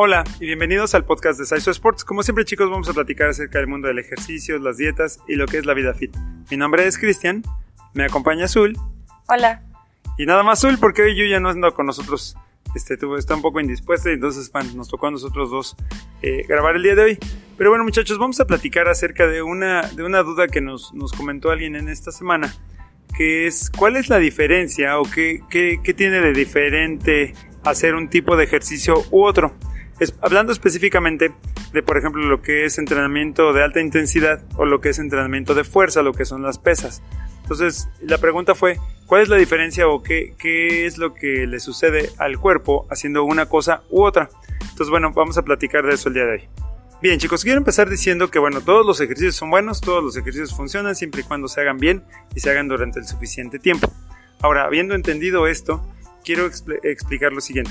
Hola y bienvenidos al podcast de Saiso Sports. Como siempre chicos vamos a platicar acerca del mundo del ejercicio, las dietas y lo que es la vida fit. Mi nombre es Cristian, me acompaña Azul. Hola. Y nada más Azul porque hoy yo ya no ando con nosotros. Este, tuvo, está un poco indispuesta y entonces nos tocó a nosotros dos eh, grabar el día de hoy. Pero bueno muchachos, vamos a platicar acerca de una, de una duda que nos, nos comentó alguien en esta semana. Que es, ¿cuál es la diferencia o qué, qué, qué tiene de diferente hacer un tipo de ejercicio u otro? Hablando específicamente de, por ejemplo, lo que es entrenamiento de alta intensidad o lo que es entrenamiento de fuerza, lo que son las pesas. Entonces, la pregunta fue, ¿cuál es la diferencia o qué, qué es lo que le sucede al cuerpo haciendo una cosa u otra? Entonces, bueno, vamos a platicar de eso el día de hoy. Bien, chicos, quiero empezar diciendo que, bueno, todos los ejercicios son buenos, todos los ejercicios funcionan siempre y cuando se hagan bien y se hagan durante el suficiente tiempo. Ahora, habiendo entendido esto, quiero explicar lo siguiente.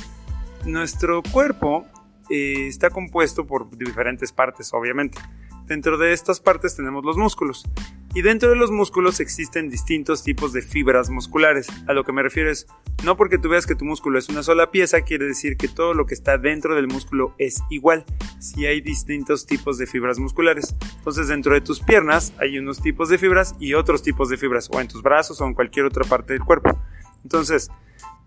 Nuestro cuerpo eh, está compuesto por diferentes partes, obviamente. Dentro de estas partes tenemos los músculos. Y dentro de los músculos existen distintos tipos de fibras musculares. A lo que me refiero es, no porque tú veas que tu músculo es una sola pieza, quiere decir que todo lo que está dentro del músculo es igual. Si hay distintos tipos de fibras musculares. Entonces dentro de tus piernas hay unos tipos de fibras y otros tipos de fibras, o en tus brazos o en cualquier otra parte del cuerpo. Entonces,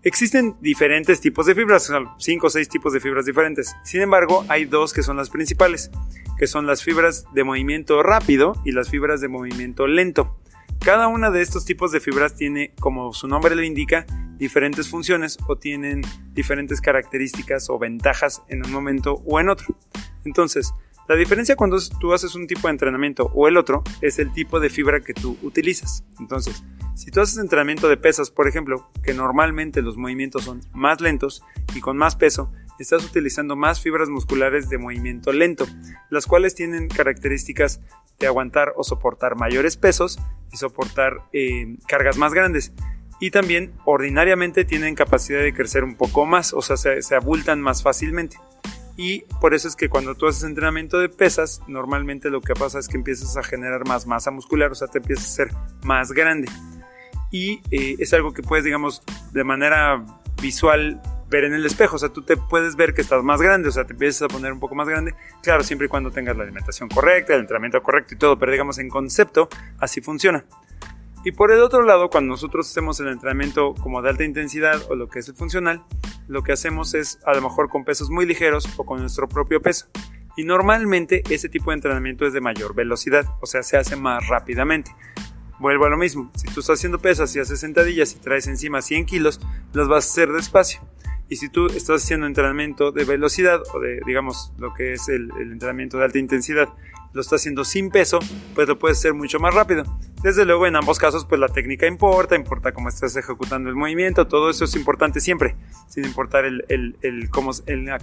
Existen diferentes tipos de fibras, cinco o seis tipos de fibras diferentes. Sin embargo, hay dos que son las principales, que son las fibras de movimiento rápido y las fibras de movimiento lento. Cada una de estos tipos de fibras tiene, como su nombre lo indica, diferentes funciones o tienen diferentes características o ventajas en un momento o en otro. Entonces, la diferencia cuando tú haces un tipo de entrenamiento o el otro es el tipo de fibra que tú utilizas. Entonces, si tú haces entrenamiento de pesas, por ejemplo, que normalmente los movimientos son más lentos y con más peso, estás utilizando más fibras musculares de movimiento lento, las cuales tienen características de aguantar o soportar mayores pesos y soportar eh, cargas más grandes. Y también ordinariamente tienen capacidad de crecer un poco más, o sea, se, se abultan más fácilmente. Y por eso es que cuando tú haces entrenamiento de pesas, normalmente lo que pasa es que empiezas a generar más masa muscular, o sea, te empiezas a ser más grande y eh, es algo que puedes, digamos, de manera visual ver en el espejo, o sea, tú te puedes ver que estás más grande, o sea, te empiezas a poner un poco más grande, claro, siempre y cuando tengas la alimentación correcta, el entrenamiento correcto y todo, pero digamos en concepto, así funciona. Y por el otro lado, cuando nosotros hacemos el entrenamiento como de alta intensidad o lo que es el funcional, lo que hacemos es a lo mejor con pesos muy ligeros o con nuestro propio peso. Y normalmente ese tipo de entrenamiento es de mayor velocidad, o sea, se hace más rápidamente vuelvo a lo mismo. Si tú estás haciendo pesas y haces sentadillas y traes encima 100 kilos, las vas a hacer despacio. Y si tú estás haciendo entrenamiento de velocidad o de, digamos, lo que es el, entrenamiento de alta intensidad, lo estás haciendo sin peso, pues lo puedes hacer mucho más rápido. Desde luego, en ambos casos, pues la técnica importa, importa cómo estás ejecutando el movimiento, todo eso es importante siempre, sin importar el, el, cómo,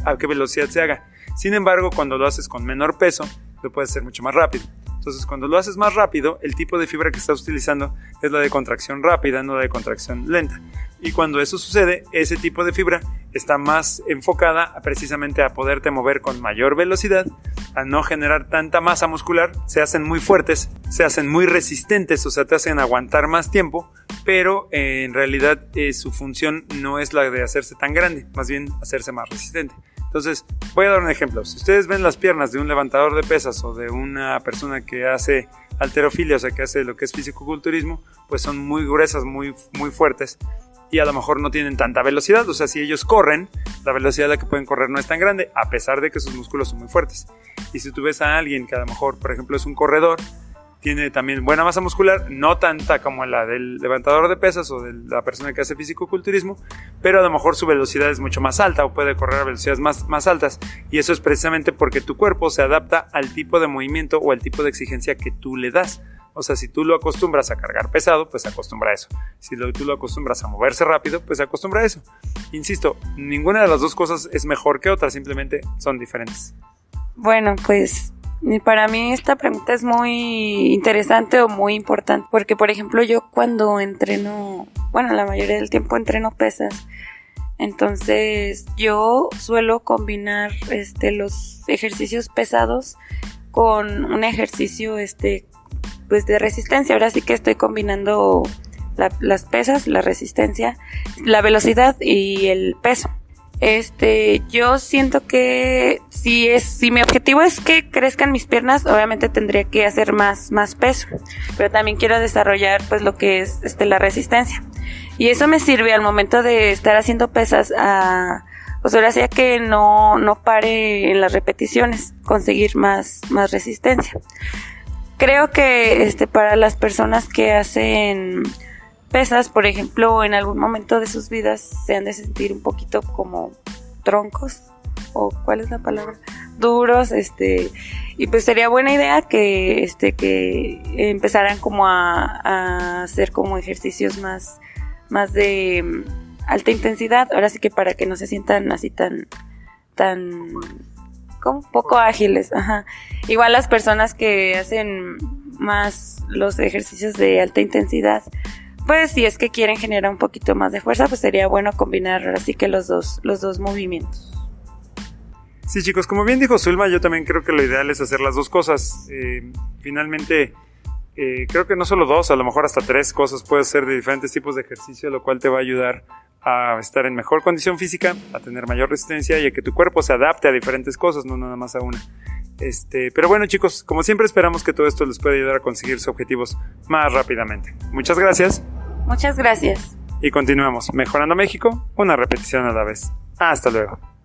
a qué velocidad se haga. Sin embargo, cuando lo haces con menor peso, lo puedes hacer mucho más rápido. Entonces, cuando lo haces más rápido, el tipo de fibra que estás utilizando es la de contracción rápida, no la de contracción lenta. Y cuando eso sucede, ese tipo de fibra está más enfocada precisamente a poderte mover con mayor velocidad, a no generar tanta masa muscular, se hacen muy fuertes, se hacen muy resistentes, o sea, te hacen aguantar más tiempo, pero eh, en realidad eh, su función no es la de hacerse tan grande, más bien hacerse más resistente. Entonces, voy a dar un ejemplo. Si ustedes ven las piernas de un levantador de pesas o de una persona que hace alterofilia, o sea, que hace lo que es fisicoculturismo, pues son muy gruesas, muy, muy fuertes y a lo mejor no tienen tanta velocidad. O sea, si ellos corren, la velocidad a la que pueden correr no es tan grande, a pesar de que sus músculos son muy fuertes. Y si tú ves a alguien que a lo mejor, por ejemplo, es un corredor, tiene también buena masa muscular, no tanta como la del levantador de pesas o de la persona que hace físico-culturismo, pero a lo mejor su velocidad es mucho más alta o puede correr a velocidades más, más altas. Y eso es precisamente porque tu cuerpo se adapta al tipo de movimiento o al tipo de exigencia que tú le das. O sea, si tú lo acostumbras a cargar pesado, pues acostumbra a eso. Si tú lo acostumbras a moverse rápido, pues acostumbra a eso. Insisto, ninguna de las dos cosas es mejor que otra, simplemente son diferentes. Bueno, pues para mí esta pregunta es muy interesante o muy importante porque, por ejemplo, yo cuando entreno, bueno, la mayoría del tiempo entreno pesas, entonces yo suelo combinar este, los ejercicios pesados con un ejercicio este, pues de resistencia. Ahora sí que estoy combinando las pesas, la resistencia, la velocidad y el peso. Este, yo siento que si es, si mi objetivo es que crezcan mis piernas, obviamente tendría que hacer más, más peso. Pero también quiero desarrollar pues lo que es este la resistencia. Y eso me sirve al momento de estar haciendo pesas a pues ahora sí que no, no pare en las repeticiones, conseguir más, más resistencia. Creo que este para las personas que hacen pesas, por ejemplo, en algún momento de sus vidas se han de sentir un poquito como troncos o cuál es la palabra duros este y pues sería buena idea que este que empezaran como a, a hacer como ejercicios más más de mm, alta intensidad ahora sí que para que no se sientan así tan tan como poco ágiles ajá igual las personas que hacen más los ejercicios de alta intensidad pues si es que quieren generar un poquito más de fuerza, pues sería bueno combinar así que los dos, los dos movimientos. Sí, chicos, como bien dijo Zulma, yo también creo que lo ideal es hacer las dos cosas. Eh, finalmente, eh, creo que no solo dos, a lo mejor hasta tres cosas puedes hacer de diferentes tipos de ejercicio, lo cual te va a ayudar a estar en mejor condición física, a tener mayor resistencia y a que tu cuerpo se adapte a diferentes cosas, no nada más a una. Este, pero bueno chicos, como siempre esperamos que todo esto les pueda ayudar a conseguir sus objetivos más rápidamente. Muchas gracias. Muchas gracias. Y continuamos, mejorando México, una repetición a la vez. Hasta luego.